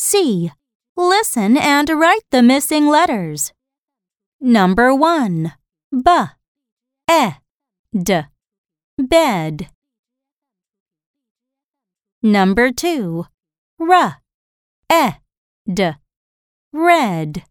C. Listen and write the missing letters. Number 1. B. E. D. Bed. Number 2. R. E. D. Red.